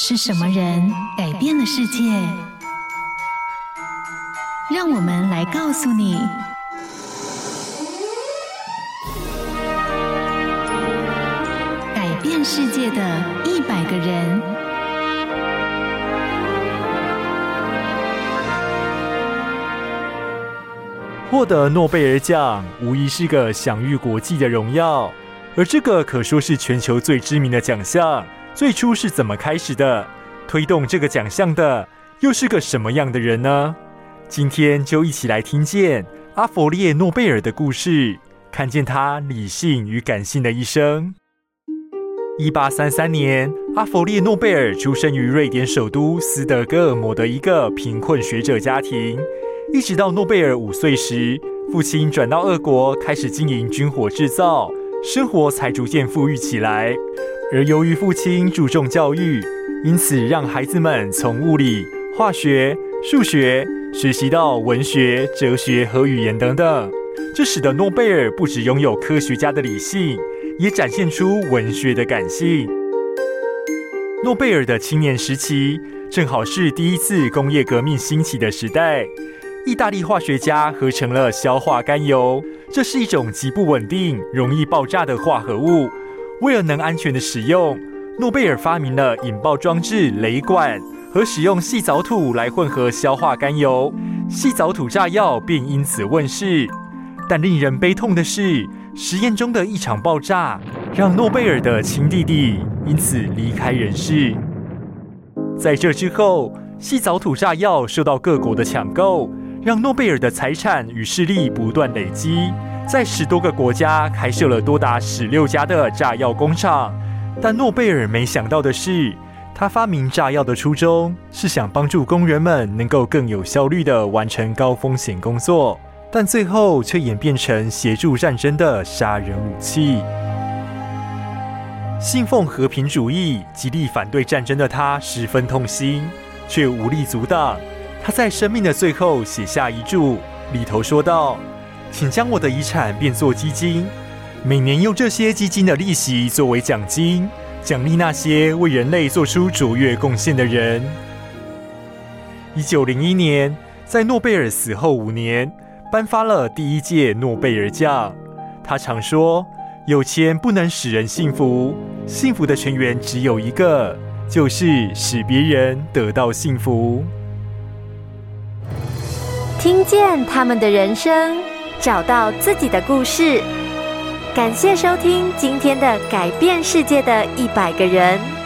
是什么人改变了世界？让我们来告诉你：改变世界的一百个人。获得诺贝尔奖无疑是个享誉国际的荣耀，而这个可说是全球最知名的奖项。最初是怎么开始的？推动这个奖项的又是个什么样的人呢？今天就一起来听见阿佛列诺贝尔的故事，看见他理性与感性的一生。一八三三年，阿佛列诺贝尔出生于瑞典首都斯德哥尔摩的一个贫困学者家庭。一直到诺贝尔五岁时，父亲转到俄国开始经营军火制造，生活才逐渐富裕起来。而由于父亲注重教育，因此让孩子们从物理、化学、数学学习到文学、哲学和语言等等。这使得诺贝尔不只拥有科学家的理性，也展现出文学的感性。诺贝尔的青年时期正好是第一次工业革命兴起的时代，意大利化学家合成了硝化甘油，这是一种极不稳定、容易爆炸的化合物。为了能安全的使用，诺贝尔发明了引爆装置雷管和使用细藻土来混合硝化甘油，细藻土炸药便因此问世。但令人悲痛的是，实验中的一场爆炸让诺贝尔的亲弟弟因此离开人世。在这之后，细藻土炸药受到各国的抢购，让诺贝尔的财产与势力不断累积。在十多个国家开设了多达十六家的炸药工厂，但诺贝尔没想到的是，他发明炸药的初衷是想帮助工人们能够更有效率地完成高风险工作，但最后却演变成协助战争的杀人武器。信奉和平主义、极力反对战争的他十分痛心，却无力阻挡。他在生命的最后写下遗嘱，里头说道。请将我的遗产变作基金，每年用这些基金的利息作为奖金，奖励那些为人类做出卓越贡献的人。一九零一年，在诺贝尔死后五年，颁发了第一届诺贝尔奖。他常说：“有钱不能使人幸福，幸福的泉源只有一个，就是使别人得到幸福。”听见他们的人生。找到自己的故事。感谢收听今天的改变世界的一百个人。